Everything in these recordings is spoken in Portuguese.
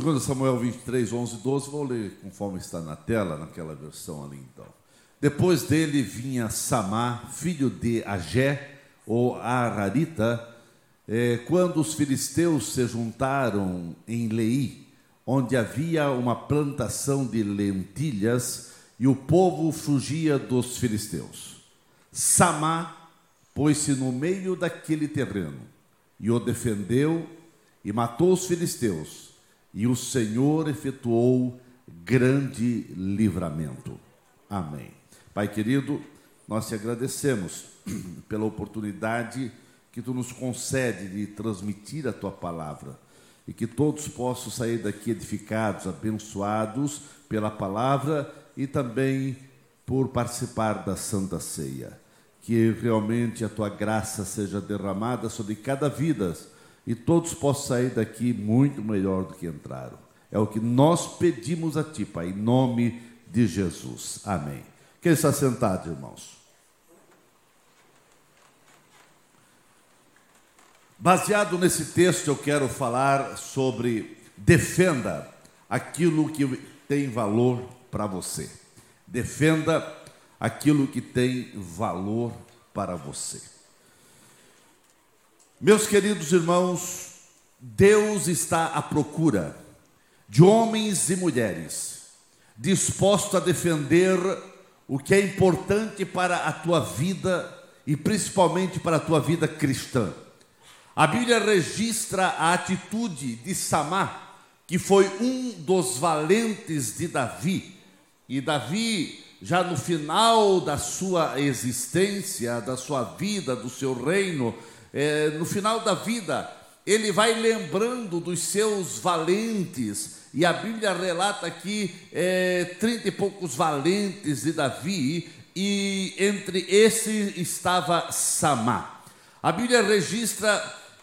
2 Samuel 23, 11 e 12, vou ler conforme está na tela, naquela versão ali então. Depois dele vinha Samá, filho de Agé, ou Ararita, eh, quando os filisteus se juntaram em Lei, onde havia uma plantação de lentilhas, e o povo fugia dos filisteus. Samá pôs-se no meio daquele terreno, e o defendeu, e matou os filisteus e o Senhor efetuou grande livramento. Amém. Pai querido, nós te agradecemos pela oportunidade que tu nos concede de transmitir a tua palavra e que todos possam sair daqui edificados, abençoados pela palavra e também por participar da Santa Ceia. Que realmente a tua graça seja derramada sobre cada vida e todos possam sair daqui muito melhor do que entraram. É o que nós pedimos a Ti, Pai, em nome de Jesus. Amém. Quem está sentado, irmãos? Baseado nesse texto, eu quero falar sobre defenda aquilo que tem valor para você. Defenda aquilo que tem valor para você. Meus queridos irmãos, Deus está à procura de homens e mulheres dispostos a defender o que é importante para a tua vida e principalmente para a tua vida cristã. A Bíblia registra a atitude de Samá, que foi um dos valentes de Davi. E Davi, já no final da sua existência, da sua vida, do seu reino, é, no final da vida, ele vai lembrando dos seus valentes, e a Bíblia relata aqui é, trinta e poucos valentes de Davi, e entre esses estava Samá. A Bíblia registra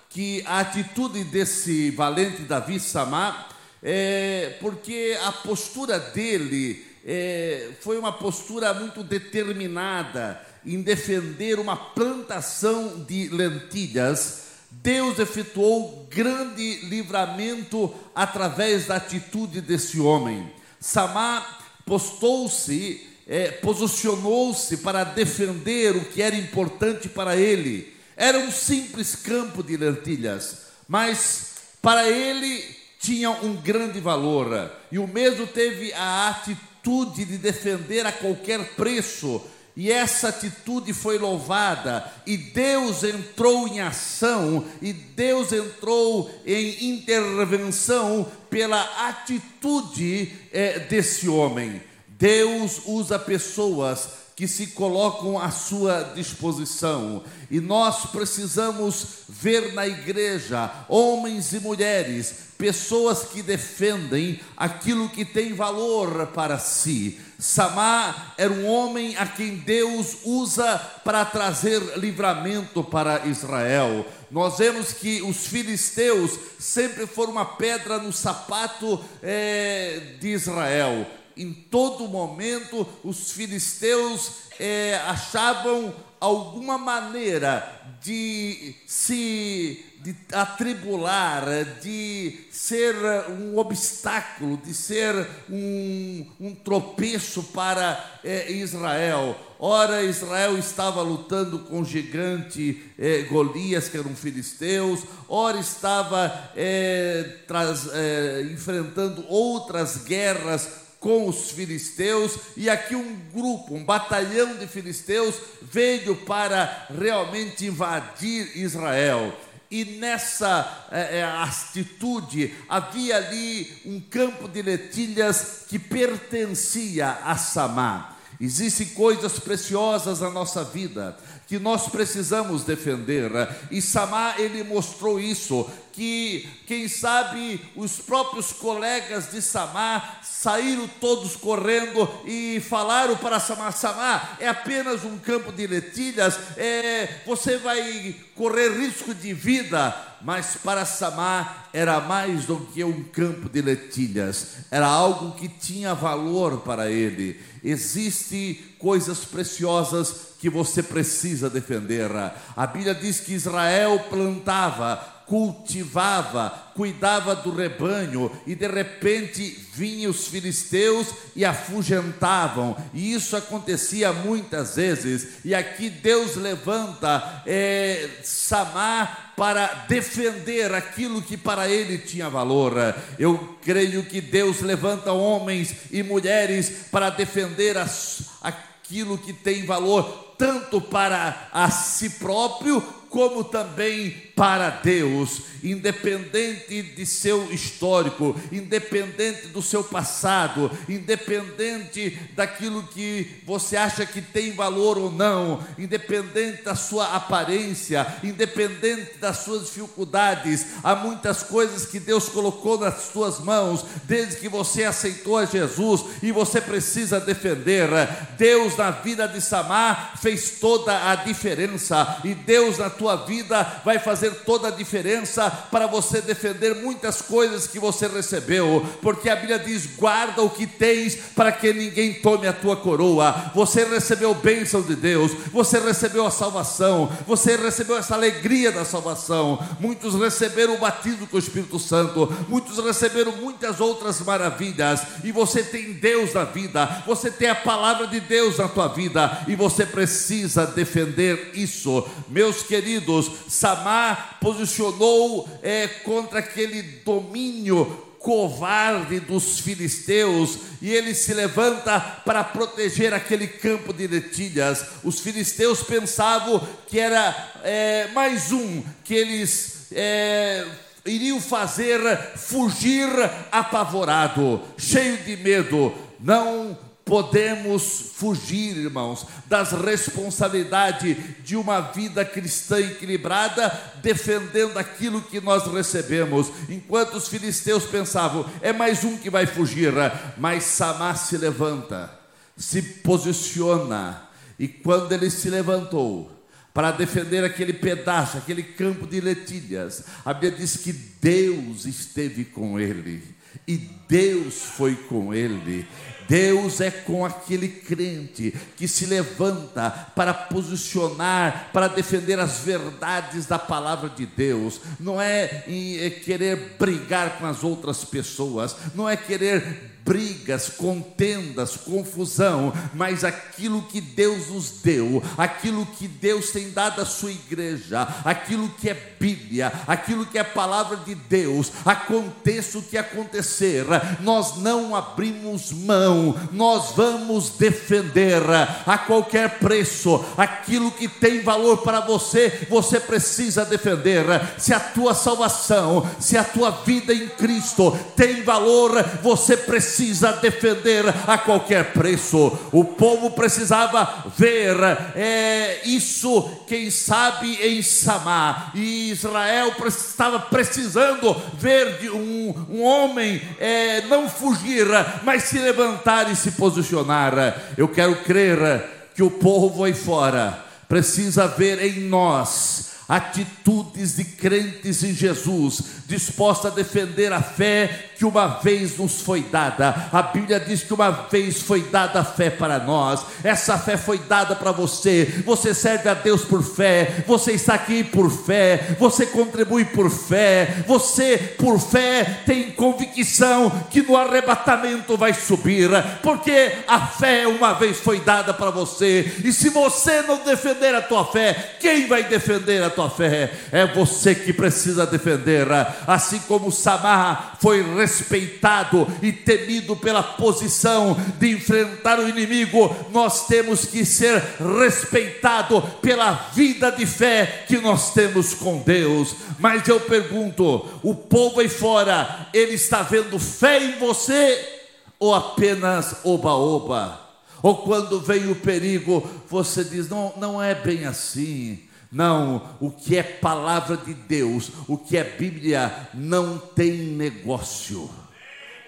que a atitude desse valente Davi Samá é porque a postura dele é, foi uma postura muito determinada, em defender uma plantação de lentilhas, Deus efetuou grande livramento através da atitude desse homem. Samar postou-se, é, posicionou-se para defender o que era importante para ele. Era um simples campo de lentilhas, mas para ele tinha um grande valor. E o mesmo teve a atitude de defender a qualquer preço e essa atitude foi louvada, e Deus entrou em ação, e Deus entrou em intervenção pela atitude é, desse homem. Deus usa pessoas que se colocam à sua disposição. E nós precisamos ver na igreja homens e mulheres, pessoas que defendem aquilo que tem valor para si. Samá era um homem a quem Deus usa para trazer livramento para Israel. Nós vemos que os filisteus sempre foram uma pedra no sapato é, de Israel. Em todo momento, os filisteus é, achavam alguma maneira de se de atribular, de ser um obstáculo, de ser um, um tropeço para é, Israel. Ora, Israel estava lutando com o gigante é, Golias, que eram filisteus, ora estava é, traz, é, enfrentando outras guerras com os filisteus, e aqui um grupo, um batalhão de filisteus veio para realmente invadir Israel. E nessa é, atitude havia ali um campo de letilhas que pertencia a Samar. Existem coisas preciosas na nossa vida que nós precisamos defender. E Samar ele mostrou isso, que quem sabe os próprios colegas de Samar saíram todos correndo e falaram para Samar: Samar, é apenas um campo de letilhas, é, você vai correr risco de vida. Mas para Samar era mais do que um campo de letilhas, era algo que tinha valor para ele. Existem coisas preciosas que você precisa defender. A Bíblia diz que Israel plantava cultivava, cuidava do rebanho, e de repente vinham os filisteus e afugentavam, e isso acontecia muitas vezes, e aqui Deus levanta é, Samar para defender aquilo que para ele tinha valor. Eu creio que Deus levanta homens e mulheres para defender as, aquilo que tem valor tanto para a si próprio como também para Deus, independente de seu histórico, independente do seu passado, independente daquilo que você acha que tem valor ou não, independente da sua aparência, independente das suas dificuldades, há muitas coisas que Deus colocou nas suas mãos desde que você aceitou a Jesus e você precisa defender. Deus na vida de Samar fez toda a diferença e Deus na tua vida vai fazer toda a diferença para você defender muitas coisas que você recebeu, porque a Bíblia diz: guarda o que tens para que ninguém tome a tua coroa. Você recebeu bênção de Deus, você recebeu a salvação, você recebeu essa alegria da salvação. Muitos receberam o batismo com o Espírito Santo, muitos receberam muitas outras maravilhas, e você tem Deus na vida, você tem a palavra de Deus na tua vida, e você precisa defender isso, meus queridos, Samar posicionou é, contra aquele domínio covarde dos filisteus e ele se levanta para proteger aquele campo de letilhas. Os filisteus pensavam que era é, mais um que eles é, iriam fazer fugir apavorado, cheio de medo. Não podemos fugir, irmãos, das responsabilidades de uma vida cristã equilibrada, defendendo aquilo que nós recebemos. Enquanto os filisteus pensavam, é mais um que vai fugir, mas Samar se levanta, se posiciona, e quando ele se levantou, para defender aquele pedaço, aquele campo de letilhas. A Bíblia diz que Deus esteve com ele, e Deus foi com ele. Deus é com aquele crente que se levanta para posicionar, para defender as verdades da palavra de Deus, não é, é querer brigar com as outras pessoas, não é querer brigas, contendas, confusão, mas aquilo que Deus nos deu, aquilo que Deus tem dado à sua igreja, aquilo que é Bíblia, aquilo que é palavra de Deus, aconteça o que acontecer, nós não abrimos mão, nós vamos defender a qualquer preço aquilo que tem valor para você, você precisa defender. Se a tua salvação, se a tua vida em Cristo tem valor, você precisa precisa defender a qualquer preço. O povo precisava ver é, isso, quem sabe, em Samar. E Israel estava precisando ver de um, um homem é, não fugir, mas se levantar e se posicionar. Eu quero crer que o povo aí fora precisa ver em nós atitudes de crentes em Jesus, disposta a defender a fé que uma vez nos foi dada. A Bíblia diz que uma vez foi dada a fé para nós. Essa fé foi dada para você. Você serve a Deus por fé. Você está aqui por fé. Você contribui por fé. Você, por fé, tem convicção que no arrebatamento vai subir, porque a fé uma vez foi dada para você. E se você não defender a tua fé, quem vai defender a tua fé? É você que precisa defender. Assim como Samar foi respeitado e temido pela posição de enfrentar o inimigo, nós temos que ser respeitado pela vida de fé que nós temos com Deus. Mas eu pergunto: o povo aí fora, ele está vendo fé em você ou apenas oba-oba? Ou quando vem o perigo, você diz: não, não é bem assim. Não, o que é palavra de Deus, o que é Bíblia, não tem negócio.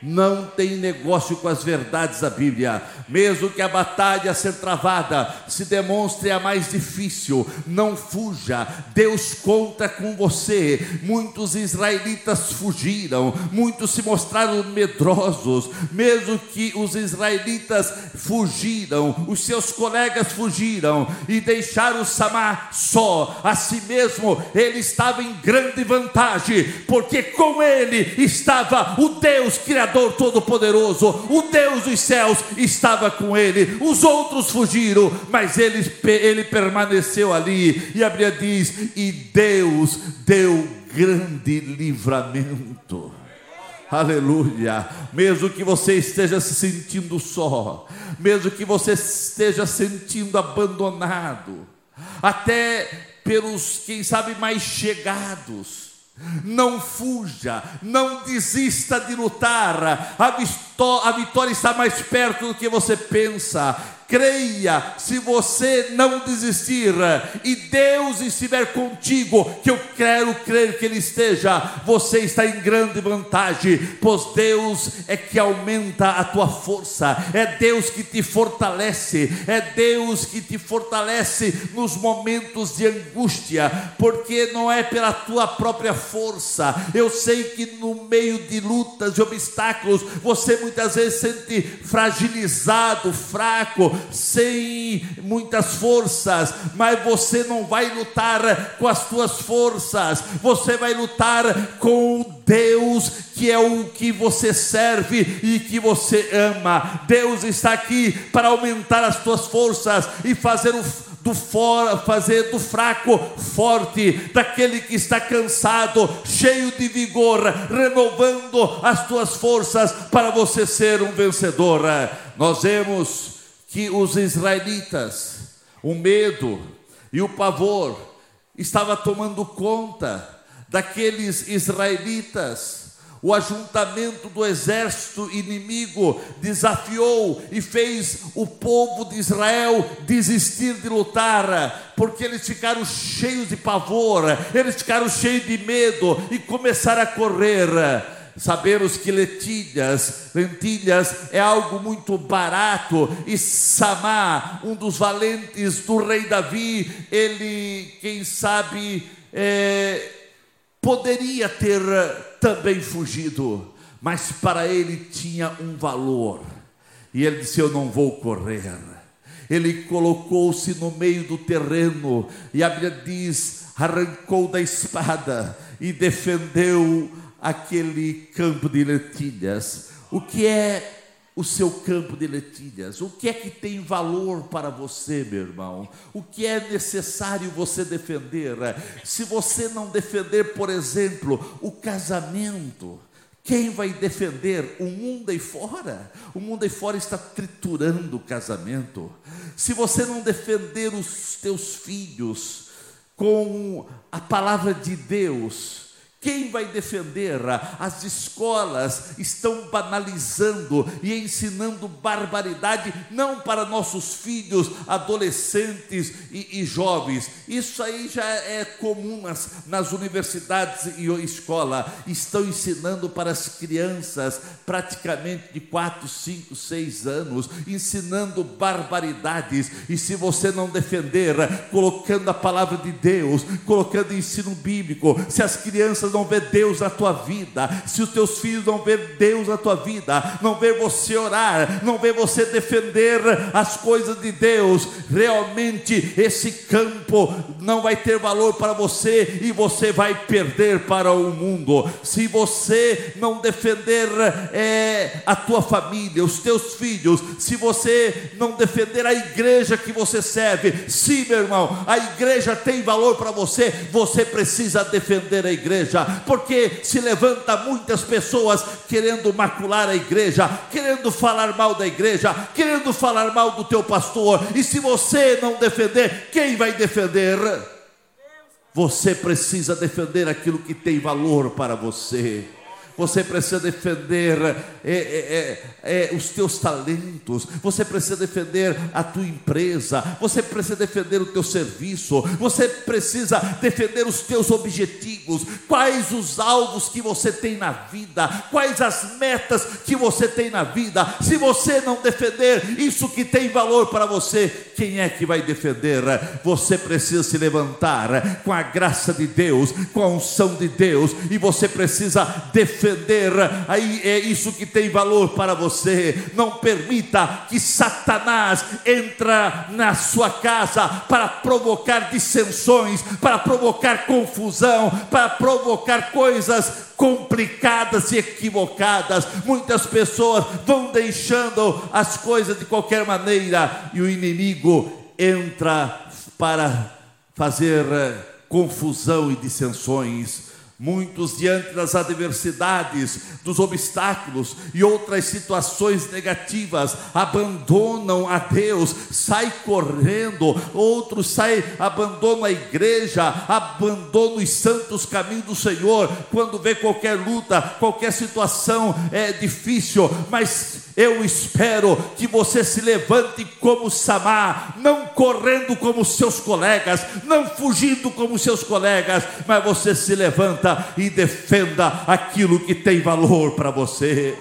Não tem negócio com as verdades da Bíblia. Mesmo que a batalha ser travada se demonstre a mais difícil, não fuja. Deus conta com você. Muitos israelitas fugiram, muitos se mostraram medrosos. Mesmo que os israelitas fugiram, os seus colegas fugiram e deixaram Samar só. A si mesmo ele estava em grande vantagem, porque com ele estava o Deus criador Criador Todo-Poderoso, o Deus dos céus, estava com ele. Os outros fugiram, mas ele, ele permaneceu ali. E a Bíblia diz: E Deus deu grande livramento. Aleluia. Mesmo que você esteja se sentindo só, mesmo que você esteja sentindo abandonado, até pelos, quem sabe, mais chegados, não fuja, não desista de lutar. A, a vitória está mais perto do que você pensa creia, se você não desistir e Deus estiver contigo, que eu quero crer que Ele esteja, você está em grande vantagem, pois Deus é que aumenta a tua força, é Deus que te fortalece, é Deus que te fortalece nos momentos de angústia, porque não é pela tua própria força. Eu sei que no meio de lutas e obstáculos, você muitas vezes se sente fragilizado, fraco, sem muitas forças, mas você não vai lutar com as tuas forças, você vai lutar com Deus que é o que você serve e que você ama. Deus está aqui para aumentar as tuas forças e fazer o do fazer do fraco forte, daquele que está cansado, cheio de vigor, renovando as tuas forças para você ser um vencedor. Nós vemos que os israelitas, o medo e o pavor estava tomando conta daqueles israelitas. O ajuntamento do exército inimigo desafiou e fez o povo de Israel desistir de lutar, porque eles ficaram cheios de pavor, eles ficaram cheios de medo e começaram a correr. Sabemos que lentilhas, lentilhas é algo muito barato. E Samá, um dos valentes do rei Davi, ele, quem sabe, é, poderia ter também fugido, mas para ele tinha um valor. E ele disse: Eu não vou correr. Ele colocou-se no meio do terreno, e a Bíblia diz: arrancou da espada e defendeu aquele campo de lentilhas. O que é o seu campo de lentilhas? O que é que tem valor para você, meu irmão? O que é necessário você defender? Se você não defender, por exemplo, o casamento, quem vai defender? O mundo aí fora? O mundo aí fora está triturando o casamento. Se você não defender os teus filhos com a palavra de Deus, quem vai defender? As escolas estão banalizando e ensinando barbaridade, não para nossos filhos, adolescentes e, e jovens. Isso aí já é comum nas, nas universidades e escola. Estão ensinando para as crianças, praticamente de 4, 5, 6 anos, ensinando barbaridades. E se você não defender, colocando a palavra de Deus, colocando ensino bíblico, se as crianças não ver Deus na tua vida, se os teus filhos não ver Deus na tua vida, não ver você orar, não ver você defender as coisas de Deus, realmente esse campo não vai ter valor para você e você vai perder para o mundo. Se você não defender é, a tua família, os teus filhos, se você não defender a igreja que você serve, sim, meu irmão, a igreja tem valor para você, você precisa defender a igreja porque se levanta muitas pessoas querendo macular a igreja, querendo falar mal da igreja, querendo falar mal do teu pastor, e se você não defender, quem vai defender? Você precisa defender aquilo que tem valor para você. Você precisa defender é, é, é, é, os teus talentos, você precisa defender a tua empresa, você precisa defender o teu serviço, você precisa defender os teus objetivos, quais os alvos que você tem na vida, quais as metas que você tem na vida. Se você não defender isso que tem valor para você, quem é que vai defender? Você precisa se levantar com a graça de Deus, com a unção de Deus, e você precisa defender defender, aí é isso que tem valor para você. Não permita que Satanás entra na sua casa para provocar dissensões, para provocar confusão, para provocar coisas complicadas e equivocadas. Muitas pessoas vão deixando as coisas de qualquer maneira e o inimigo entra para fazer eh, confusão e dissensões. Muitos, diante das adversidades, dos obstáculos e outras situações negativas, abandonam a Deus, saem correndo, outros saem, abandonam a igreja, abandonam os santos caminhos do Senhor, quando vê qualquer luta, qualquer situação é difícil, mas eu espero que você se levante como Samar, não correndo como seus colegas, não fugindo como seus colegas, mas você se levanta e defenda aquilo que tem valor para você.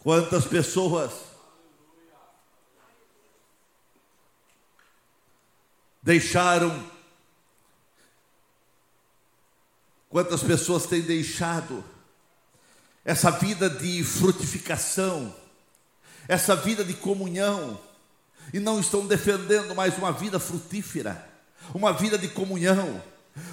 Quantas pessoas deixaram, quantas pessoas têm deixado essa vida de frutificação, essa vida de comunhão, e não estão defendendo mais uma vida frutífera, uma vida de comunhão.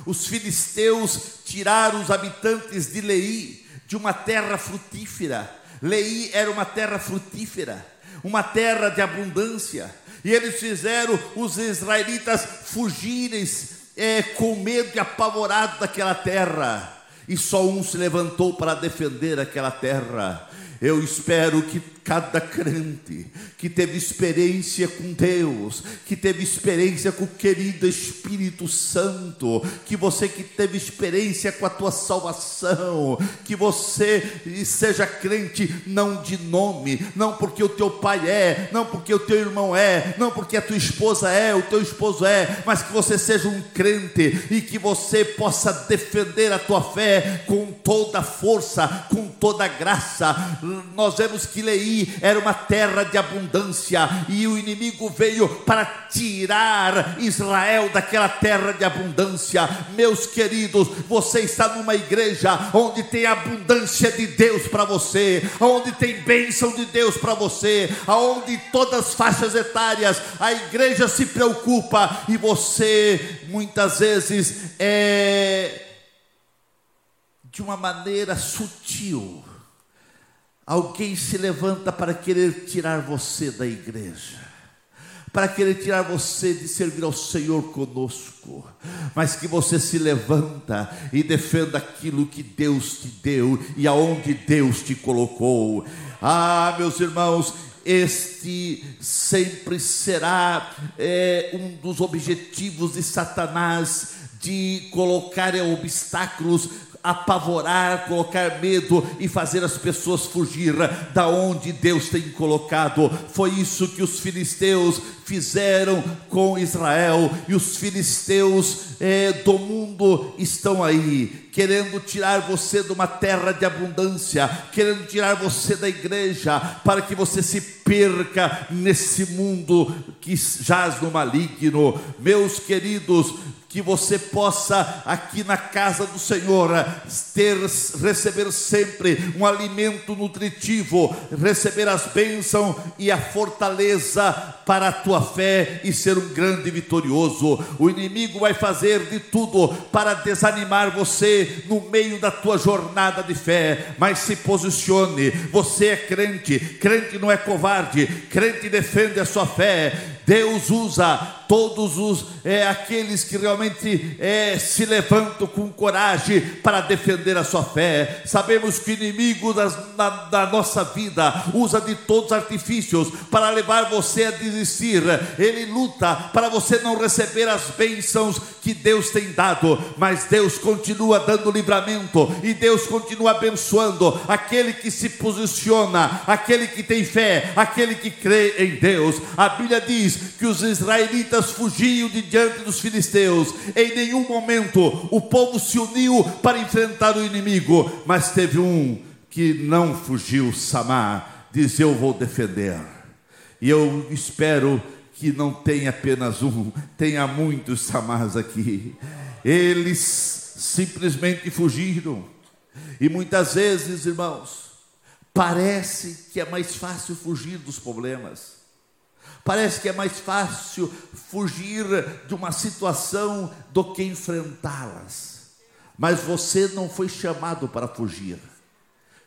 Os filisteus tiraram os habitantes de Lei de uma terra frutífera. Lei era uma terra frutífera, uma terra de abundância, e eles fizeram os israelitas fugirem é, com medo e apavorados daquela terra e só um se levantou para defender aquela terra. Eu espero que cada crente que teve experiência com Deus, que teve experiência com o querido Espírito Santo, que você que teve experiência com a tua salvação, que você seja crente não de nome, não porque o teu pai é, não porque o teu irmão é, não porque a tua esposa é, o teu esposo é, mas que você seja um crente e que você possa defender a tua fé com toda a força, com toda a graça. Nós vemos que Leí era uma terra de abundância e o inimigo veio para tirar Israel daquela terra de abundância. Meus queridos, você está numa igreja onde tem abundância de Deus para você, onde tem bênção de Deus para você, aonde todas as faixas etárias a igreja se preocupa e você muitas vezes é de uma maneira sutil Alguém se levanta para querer tirar você da igreja, para querer tirar você de servir ao Senhor conosco, mas que você se levanta e defenda aquilo que Deus te deu e aonde Deus te colocou. Ah, meus irmãos, este sempre será é, um dos objetivos de Satanás de colocar obstáculos apavorar, colocar medo e fazer as pessoas fugir da onde Deus tem colocado. Foi isso que os filisteus fizeram com Israel, e os filisteus é, do mundo estão aí, querendo tirar você de uma terra de abundância, querendo tirar você da igreja, para que você se perca nesse mundo que jaz no maligno. Meus queridos, que você possa aqui na casa do Senhor ter receber sempre um alimento nutritivo, receber as bênçãos e a fortaleza para a tua fé e ser um grande vitorioso. O inimigo vai fazer de tudo para desanimar você no meio da tua jornada de fé, mas se posicione. Você é crente, crente não é covarde, crente defende a sua fé. Deus usa todos os é, aqueles que realmente é, se levantam com coragem para defender a sua fé. Sabemos que o inimigo das, da, da nossa vida usa de todos os artifícios para levar você a desistir. Ele luta para você não receber as bênçãos que Deus tem dado, mas Deus continua dando livramento e Deus continua abençoando aquele que se posiciona, aquele que tem fé, aquele que crê em Deus. A Bíblia diz que os israelitas fugiam de diante dos filisteus. Em nenhum momento o povo se uniu para enfrentar o inimigo, mas teve um que não fugiu, Samar, diz: Eu vou defender. E eu espero que não tenha apenas um, tenha muitos Samars aqui. Eles simplesmente fugiram. E muitas vezes, irmãos, parece que é mais fácil fugir dos problemas. Parece que é mais fácil fugir de uma situação do que enfrentá-las. Mas você não foi chamado para fugir.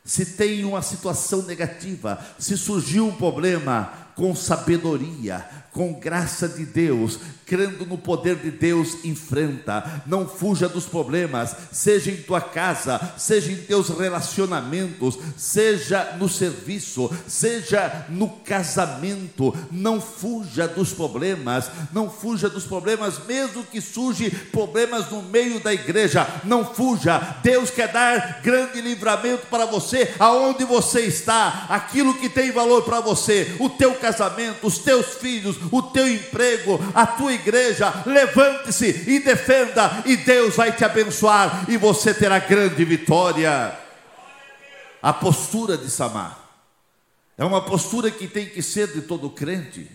Se tem uma situação negativa, se surgiu um problema, com sabedoria, com graça de Deus, crendo no poder de Deus, enfrenta. Não fuja dos problemas, seja em tua casa, seja em teus relacionamentos, seja no serviço, seja no casamento. Não fuja dos problemas, não fuja dos problemas, mesmo que surjam problemas no meio da igreja. Não fuja. Deus quer dar grande livramento para você, aonde você está, aquilo que tem valor para você, o teu casamento, os teus filhos, o teu emprego, a tua igreja. Levante-se e defenda, e Deus vai te abençoar, e você terá grande vitória. A postura de Samar é uma postura que tem que ser de todo crente.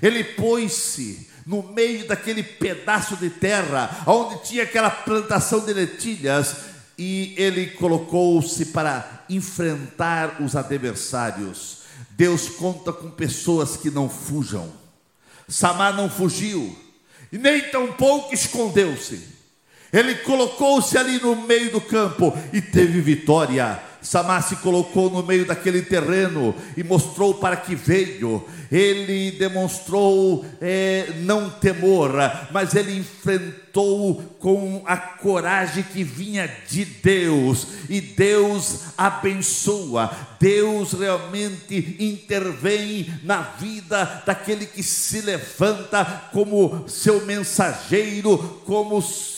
Ele pôs-se no meio daquele pedaço de terra, onde tinha aquela plantação de letilhas, e ele colocou-se para enfrentar os adversários. Deus conta com pessoas que não fujam. Samar não fugiu, nem tampouco escondeu-se. Ele colocou-se ali no meio do campo e teve vitória. Samar se colocou no meio daquele terreno e mostrou para que veio. Ele demonstrou é, não temor, mas ele enfrentou com a coragem que vinha de Deus, e Deus abençoa, Deus realmente intervém na vida daquele que se levanta como seu mensageiro, como seu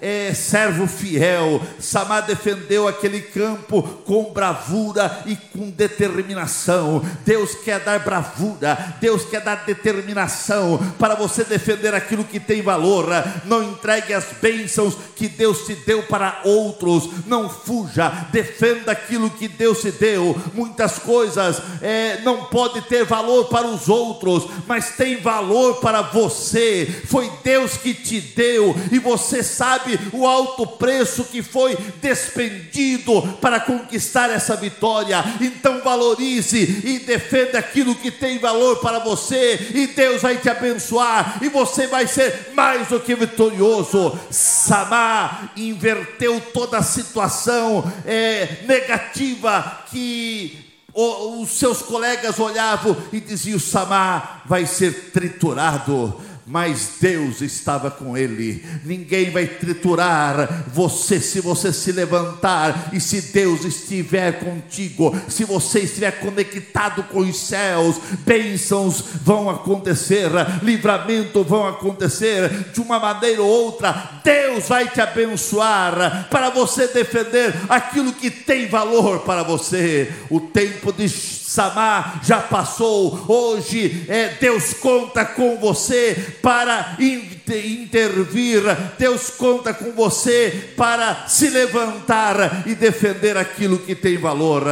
é, servo fiel. Samar defendeu aquele campo com bravura e com determinação. Deus quer dar bravura, Deus quer dar determinação para você defender aquilo que tem valor. Não entregue as bênçãos que Deus te deu para outros. Não fuja, defenda aquilo que Deus te deu. Muitas coisas é, não pode ter valor para os outros, mas tem valor para você. Foi Deus que te deu e você você sabe o alto preço que foi despendido para conquistar essa vitória. Então valorize e defenda aquilo que tem valor para você, e Deus vai te abençoar, e você vai ser mais do que vitorioso. Samar inverteu toda a situação é, negativa que os seus colegas olhavam e diziam: Samar vai ser triturado mas Deus estava com ele. Ninguém vai triturar você se você se levantar e se Deus estiver contigo, se você estiver conectado com os céus, bênçãos vão acontecer, livramento vão acontecer de uma maneira ou outra. Deus vai te abençoar para você defender aquilo que tem valor para você. O tempo de Samar já passou. Hoje é, Deus conta com você para intervir. Deus conta com você para se levantar e defender aquilo que tem valor,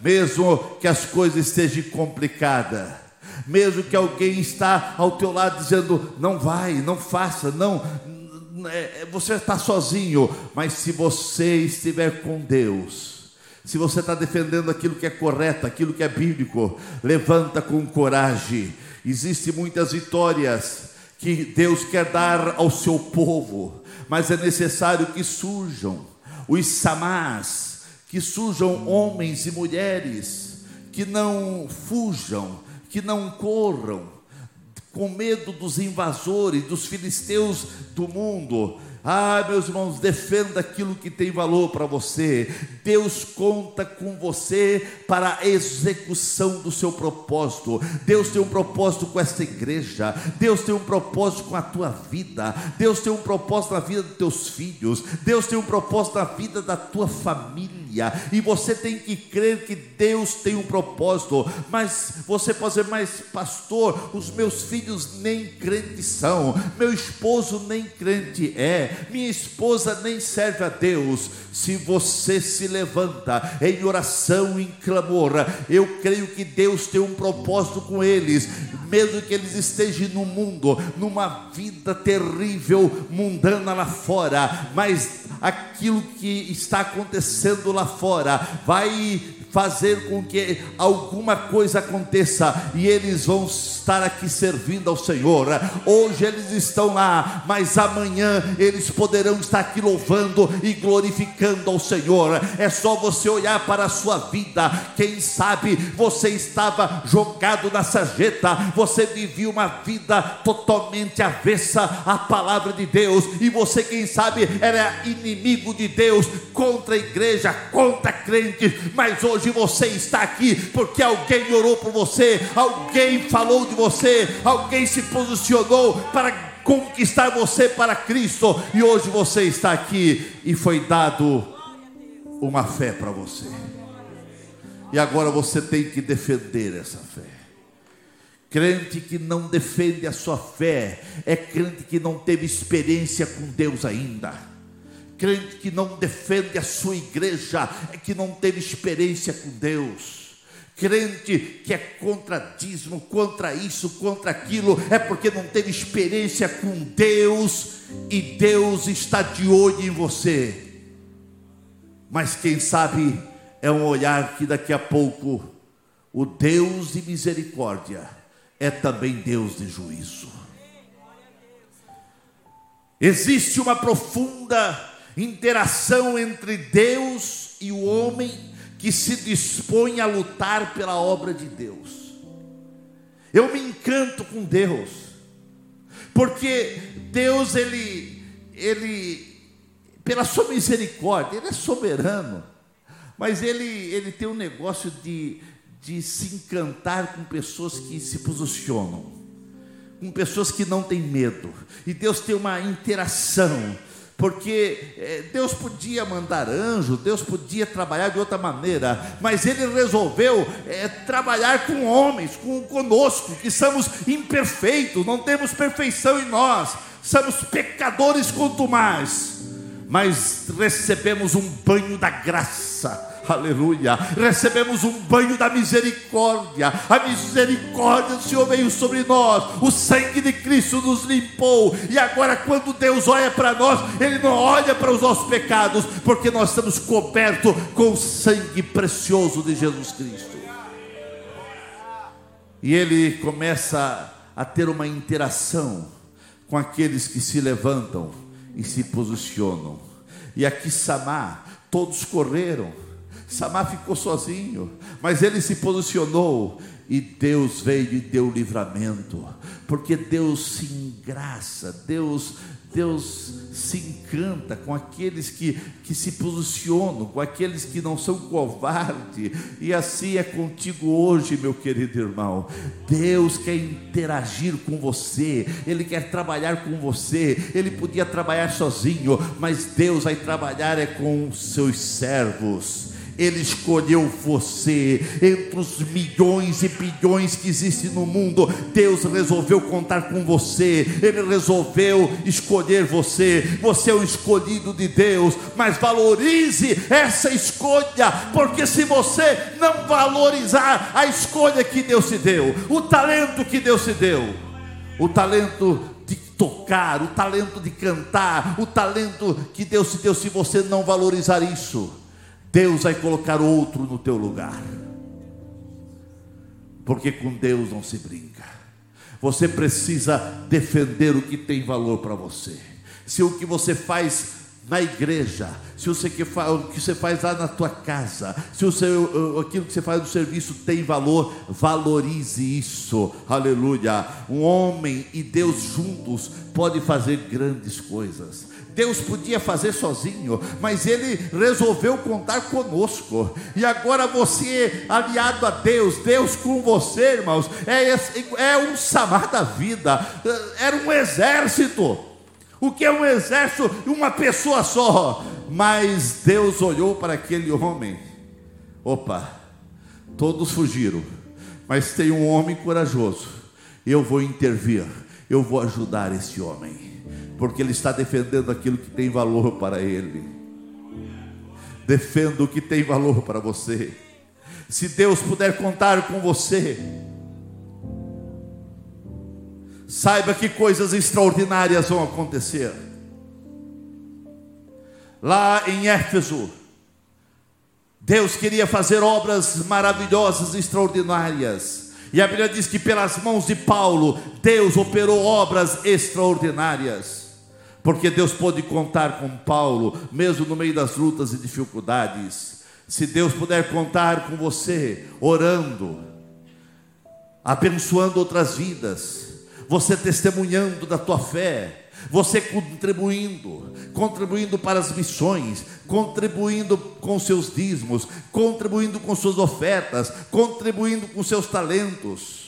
mesmo que as coisas estejam complicadas. Mesmo que alguém está ao teu lado dizendo não vai, não faça, não, é, você está sozinho, mas se você estiver com Deus, se você está defendendo aquilo que é correto, aquilo que é bíblico, levanta com coragem. Existem muitas vitórias que Deus quer dar ao seu povo, mas é necessário que surjam os samás, que surjam homens e mulheres, que não fujam, que não corram, com medo dos invasores, dos filisteus do mundo, Ah, meus irmãos, defenda aquilo que tem valor para você. Deus conta com você para a execução do seu propósito. Deus tem um propósito com esta igreja. Deus tem um propósito com a tua vida. Deus tem um propósito na vida dos teus filhos. Deus tem um propósito na vida da tua família. E você tem que crer que Deus tem um propósito. Mas você pode dizer, mas pastor, os meus filhos nem crentes são. Meu esposo nem crente é minha esposa nem serve a Deus. Se você se levanta em oração, em clamor, eu creio que Deus tem um propósito com eles, mesmo que eles estejam no mundo, numa vida terrível, mundana lá fora, mas aquilo que está acontecendo lá fora vai fazer com que alguma coisa aconteça e eles vão estar aqui servindo ao Senhor. Hoje eles estão lá, mas amanhã eles poderão estar aqui louvando e glorificando ao Senhor. É só você olhar para a sua vida. Quem sabe você estava jogado na sarjeta, você vivia uma vida totalmente avessa à palavra de Deus, e você, quem sabe, era inimigo de Deus, contra a igreja, contra crentes, mas hoje hoje você está aqui porque alguém orou por você, alguém falou de você, alguém se posicionou para conquistar você para Cristo, e hoje você está aqui e foi dado uma fé para você. E agora você tem que defender essa fé. Crente que não defende a sua fé é crente que não teve experiência com Deus ainda crente que não defende a sua igreja é que não teve experiência com Deus. Crente que é contra dízimo, contra isso, contra aquilo, é porque não teve experiência com Deus e Deus está de olho em você. Mas quem sabe é um olhar que daqui a pouco o Deus de misericórdia é também Deus de juízo. Existe uma profunda interação entre Deus e o homem que se dispõe a lutar pela obra de Deus. Eu me encanto com Deus, porque Deus, ele, ele, pela sua misericórdia, Ele é soberano, mas Ele, ele tem um negócio de, de se encantar com pessoas que se posicionam, com pessoas que não têm medo, e Deus tem uma interação porque é, Deus podia mandar anjo, Deus podia trabalhar de outra maneira, mas Ele resolveu é, trabalhar com homens, com conosco, que somos imperfeitos, não temos perfeição em nós, somos pecadores quanto mais, mas recebemos um banho da graça aleluia. Recebemos um banho da misericórdia, a misericórdia do Senhor veio sobre nós, o sangue de Cristo nos limpou, e agora, quando Deus olha para nós, Ele não olha para os nossos pecados, porque nós estamos cobertos com o sangue precioso de Jesus Cristo. E Ele começa a ter uma interação com aqueles que se levantam e se posicionam. E aqui Samar, todos correram, Samar ficou sozinho, mas ele se posicionou e Deus veio e deu livramento, porque Deus se engraça, Deus, Deus se encanta com aqueles que, que se posicionam, com aqueles que não são covardes, e assim é contigo hoje, meu querido irmão. Deus quer interagir com você, Ele quer trabalhar com você, Ele podia trabalhar sozinho, mas Deus vai trabalhar é com seus servos. Ele escolheu você entre os milhões e bilhões que existem no mundo. Deus resolveu contar com você. Ele resolveu escolher você. Você é um escolhido de Deus, mas valorize essa escolha, porque se você não valorizar a escolha que Deus te deu, o talento que Deus te deu, o talento de tocar, o talento de cantar, o talento que Deus te deu, se você não valorizar isso, Deus vai colocar outro no teu lugar. Porque com Deus não se brinca. Você precisa defender o que tem valor para você. Se o que você faz na igreja, se o que você faz lá na tua casa, se o seu, aquilo que você faz no serviço tem valor, valorize isso. Aleluia. Um homem e Deus juntos pode fazer grandes coisas. Deus podia fazer sozinho, mas Ele resolveu contar conosco. E agora você, aliado a Deus, Deus com você, irmãos, é, é um samar da vida, era um exército. O que é um exército? Uma pessoa só. Mas Deus olhou para aquele homem. Opa, todos fugiram, mas tem um homem corajoso. Eu vou intervir, eu vou ajudar esse homem porque ele está defendendo aquilo que tem valor para ele. Defenda o que tem valor para você. Se Deus puder contar com você, saiba que coisas extraordinárias vão acontecer. Lá em Éfeso, Deus queria fazer obras maravilhosas, extraordinárias. E a Bíblia diz que pelas mãos de Paulo, Deus operou obras extraordinárias porque Deus pode contar com Paulo, mesmo no meio das lutas e dificuldades. Se Deus puder contar com você, orando, abençoando outras vidas, você testemunhando da tua fé, você contribuindo, contribuindo para as missões, contribuindo com seus dízimos, contribuindo com suas ofertas, contribuindo com seus talentos.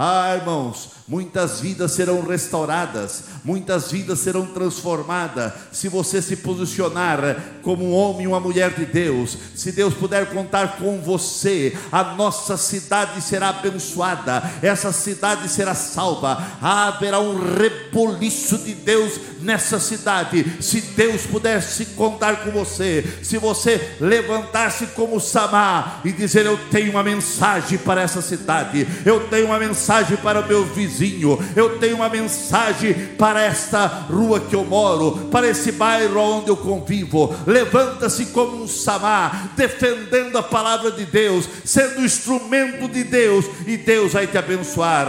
Ah, irmãos, muitas vidas serão restauradas, muitas vidas serão transformadas, se você se posicionar como um homem e uma mulher de Deus, se Deus puder contar com você, a nossa cidade será abençoada, essa cidade será salva, haverá um reboliço de Deus nessa cidade, se Deus pudesse contar com você, se você levantar-se como Samar e dizer: Eu tenho uma mensagem para essa cidade, eu tenho uma mensagem mensagem para o meu vizinho, eu tenho uma mensagem para esta rua que eu moro, para esse bairro onde eu convivo. Levanta-se como um samar, defendendo a palavra de Deus, sendo instrumento de Deus, e Deus vai te abençoar.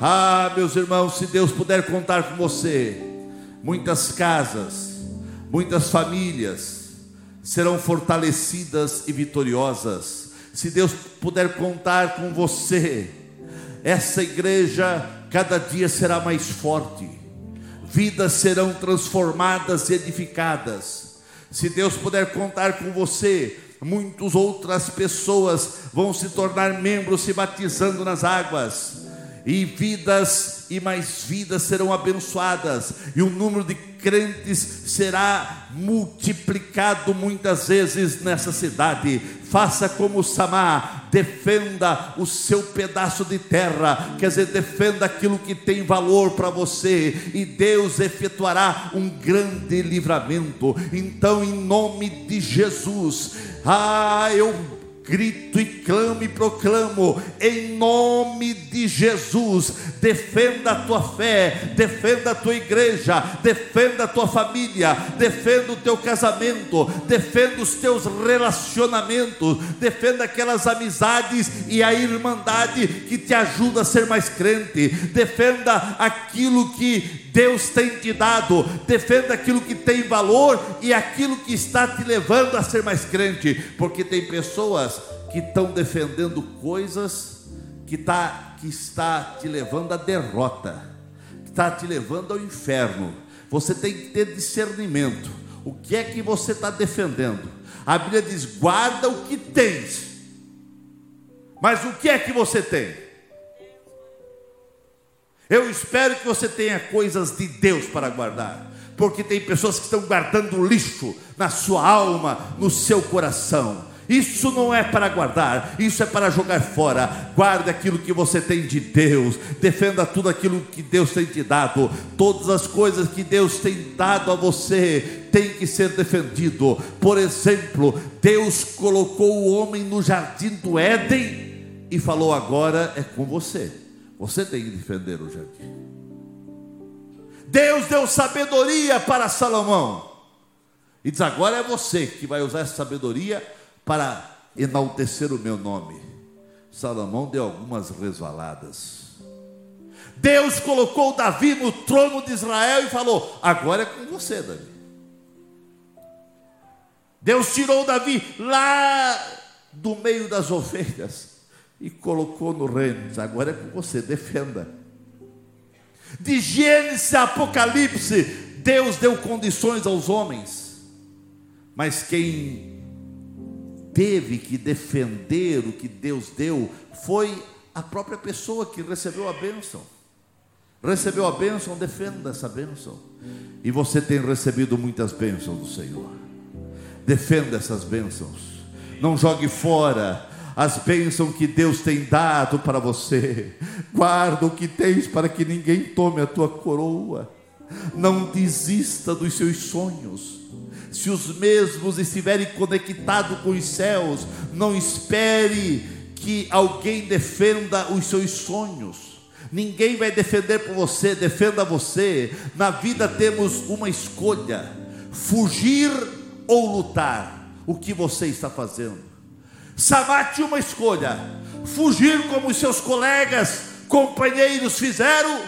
Ah, meus irmãos, se Deus puder contar com você, muitas casas, muitas famílias serão fortalecidas e vitoriosas. Se Deus puder contar com você, essa igreja cada dia será mais forte, vidas serão transformadas e edificadas. Se Deus puder contar com você, muitas outras pessoas vão se tornar membros, se batizando nas águas, e vidas e mais vidas serão abençoadas, e o número de crentes será multiplicado muitas vezes nessa cidade. Faça como Samar, defenda o seu pedaço de terra, quer dizer, defenda aquilo que tem valor para você, e Deus efetuará um grande livramento. Então, em nome de Jesus, ah, eu grito e clamo e proclamo, em nome de Jesus, defenda a tua fé, defenda a tua igreja, defenda a tua família, defenda o teu casamento, defenda os teus relacionamentos, defenda aquelas amizades e a irmandade que te ajuda a ser mais crente, defenda aquilo que Deus tem te dado, defenda aquilo que tem valor e aquilo que está te levando a ser mais crente, porque tem pessoas que estão defendendo coisas que, tá, que está te levando à derrota, que está te levando ao inferno. Você tem que ter discernimento. O que é que você está defendendo? A Bíblia diz: guarda o que tens. Mas o que é que você tem? Eu espero que você tenha coisas de Deus para guardar, porque tem pessoas que estão guardando lixo na sua alma, no seu coração. Isso não é para guardar, isso é para jogar fora. Guarde aquilo que você tem de Deus, defenda tudo aquilo que Deus tem te dado. Todas as coisas que Deus tem dado a você tem que ser defendido. Por exemplo, Deus colocou o homem no jardim do Éden e falou: agora é com você. Você tem que defender o jardim. Deus deu sabedoria para Salomão. E diz: agora é você que vai usar essa sabedoria para enaltecer o meu nome. Salomão deu algumas resvaladas. Deus colocou Davi no trono de Israel e falou: agora é com você, Davi. Deus tirou Davi lá do meio das ovelhas e colocou no reino. Agora é com você, defenda. De Gênesis a Apocalipse, Deus deu condições aos homens, mas quem teve que defender o que Deus deu foi a própria pessoa que recebeu a bênção. Recebeu a bênção, defenda essa bênção. E você tem recebido muitas bênçãos do Senhor. Defenda essas bênçãos. Não jogue fora as bênçãos que Deus tem dado para você. Guarda o que tens para que ninguém tome a tua coroa. Não desista dos seus sonhos. Se os mesmos estiverem conectados com os céus, não espere que alguém defenda os seus sonhos. Ninguém vai defender por você, defenda você. Na vida temos uma escolha: fugir ou lutar. O que você está fazendo? Tinha uma escolha: fugir como os seus colegas, companheiros fizeram,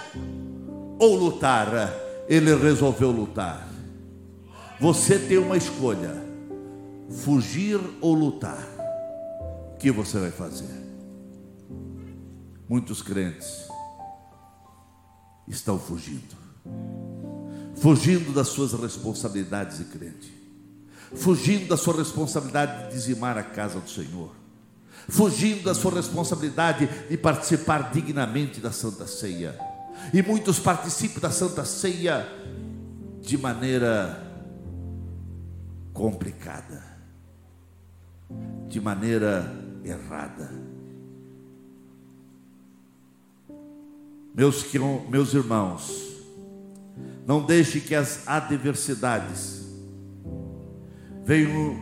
ou lutar. Ele resolveu lutar. Você tem uma escolha: fugir ou lutar. O que você vai fazer? Muitos crentes estão fugindo, fugindo das suas responsabilidades de crente fugindo da sua responsabilidade de dizimar a casa do Senhor, fugindo da sua responsabilidade de participar dignamente da Santa Ceia. E muitos participam da Santa Ceia de maneira complicada, de maneira errada. Meus, meus irmãos, não deixe que as adversidades veio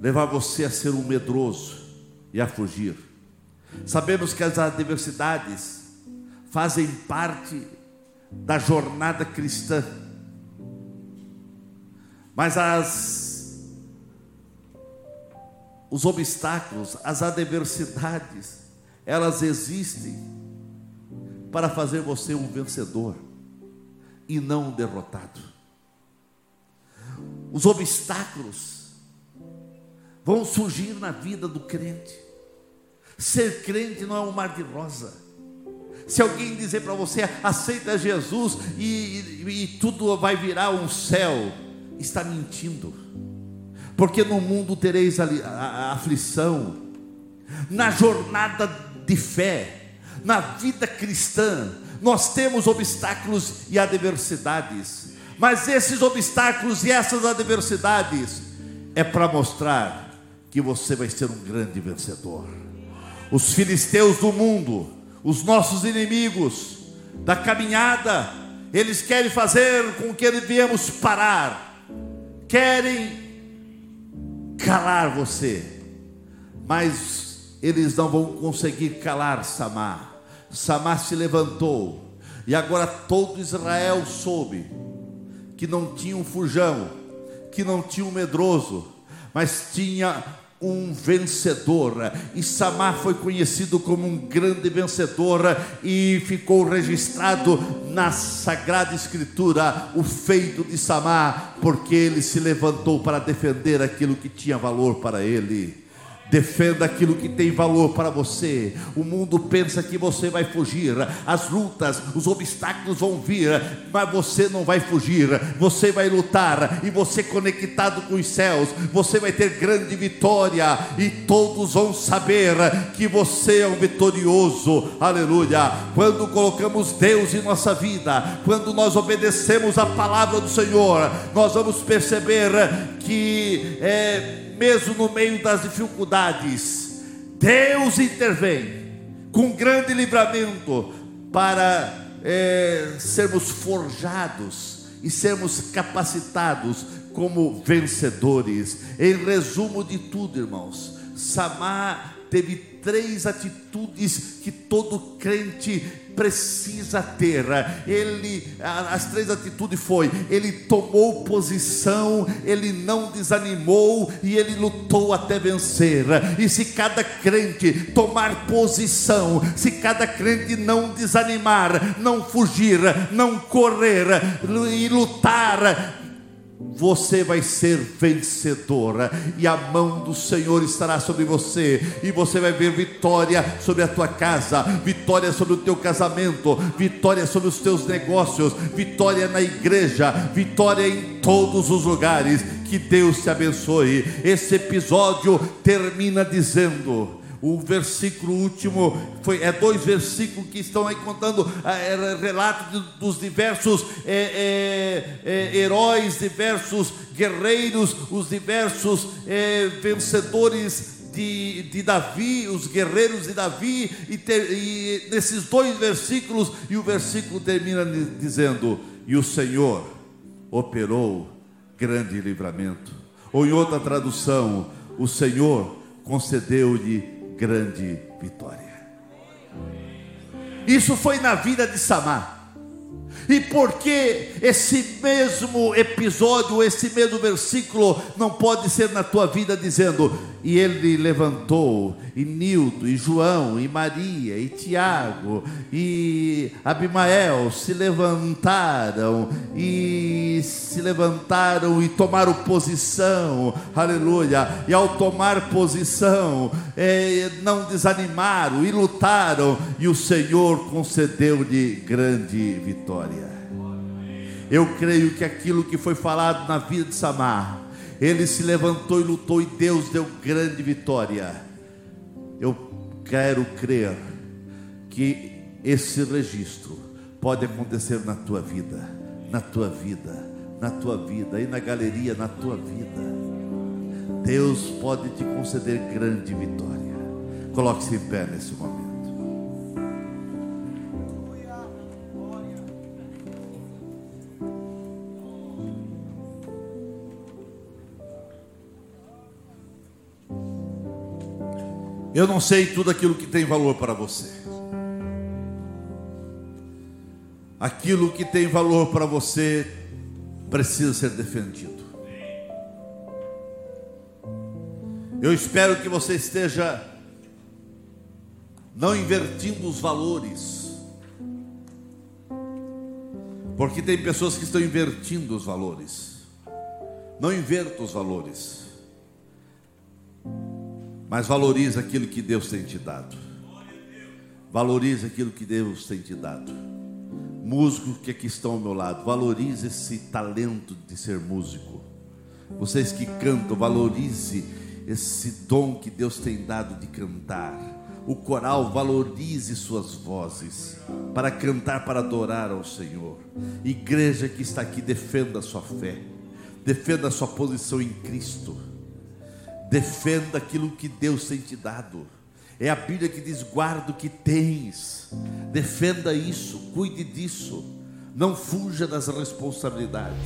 levar você a ser um medroso e a fugir. Sabemos que as adversidades fazem parte da jornada cristã, mas as os obstáculos, as adversidades, elas existem para fazer você um vencedor e não um derrotado os obstáculos vão surgir na vida do crente. Ser crente não é um mar de rosa. Se alguém dizer para você, aceita Jesus e, e, e tudo vai virar um céu, está mentindo. Porque no mundo tereis a, a, a aflição, na jornada de fé, na vida cristã, nós temos obstáculos e adversidades. Mas esses obstáculos e essas adversidades é para mostrar que você vai ser um grande vencedor. Os filisteus do mundo, os nossos inimigos da caminhada, eles querem fazer com que viemos parar, querem calar você, mas eles não vão conseguir calar Samar. Samar se levantou, e agora todo Israel soube que não tinha um fujão, que não tinha um medroso, mas tinha um vencedor. E Samar foi conhecido como um grande vencedor e ficou registrado na Sagrada Escritura o feito de Samar, porque ele se levantou para defender aquilo que tinha valor para ele. Defenda aquilo que tem valor para você. O mundo pensa que você vai fugir. As lutas, os obstáculos vão vir, mas você não vai fugir. Você vai lutar e você conectado com os céus, você vai ter grande vitória e todos vão saber que você é um vitorioso. Aleluia. Quando colocamos Deus em nossa vida, quando nós obedecemos a palavra do Senhor, nós vamos perceber que é mesmo no meio das dificuldades, Deus intervém com grande livramento para é, sermos forjados e sermos capacitados como vencedores. Em resumo de tudo, irmãos, Samar teve três atitudes que todo crente precisa ter. Ele, as três atitudes foi: ele tomou posição, ele não desanimou e ele lutou até vencer. E se cada crente tomar posição, se cada crente não desanimar, não fugir, não correr e lutar, você vai ser vencedora e a mão do Senhor estará sobre você e você vai ver vitória sobre a tua casa, vitória sobre o teu casamento, vitória sobre os teus negócios, vitória na igreja, vitória em todos os lugares. Que Deus te abençoe. Esse episódio termina dizendo: o versículo último foi, é dois versículos que estão aí contando é, relatos de, dos diversos é, é, é, heróis, diversos guerreiros, os diversos é, vencedores de, de, Davi, os guerreiros de Davi, e, ter, e nesses dois versículos, e o versículo termina dizendo: E o Senhor operou grande livramento. Ou em outra tradução, o Senhor concedeu-lhe grande vitória. Isso foi na vida de Samar. E por que esse mesmo episódio, esse mesmo versículo não pode ser na tua vida dizendo: e ele levantou, e Nildo, e João, e Maria, e Tiago, e Abimael se levantaram, e se levantaram e tomaram posição, aleluia, e ao tomar posição, é, não desanimaram e lutaram, e o Senhor concedeu-lhe grande vitória. Eu creio que aquilo que foi falado na vida de Samar, ele se levantou e lutou e Deus deu grande vitória. Eu quero crer que esse registro pode acontecer na tua vida, na tua vida, na tua vida, aí na galeria, na tua vida. Deus pode te conceder grande vitória. Coloque-se em pé nesse momento. Eu não sei tudo aquilo que tem valor para você. Aquilo que tem valor para você precisa ser defendido. Eu espero que você esteja não invertindo os valores. Porque tem pessoas que estão invertindo os valores. Não inverta os valores mas valoriza aquilo que Deus tem te dado. Valorize aquilo que Deus tem te dado. Músicos que aqui estão ao meu lado, valorize esse talento de ser músico. Vocês que cantam, valorize esse dom que Deus tem dado de cantar. O coral valorize suas vozes para cantar, para adorar ao Senhor. Igreja que está aqui, defenda a sua fé, defenda a sua posição em Cristo Defenda aquilo que Deus tem te dado. É a Bíblia que diz: guarda o que tens. Defenda isso, cuide disso. Não fuja das responsabilidades.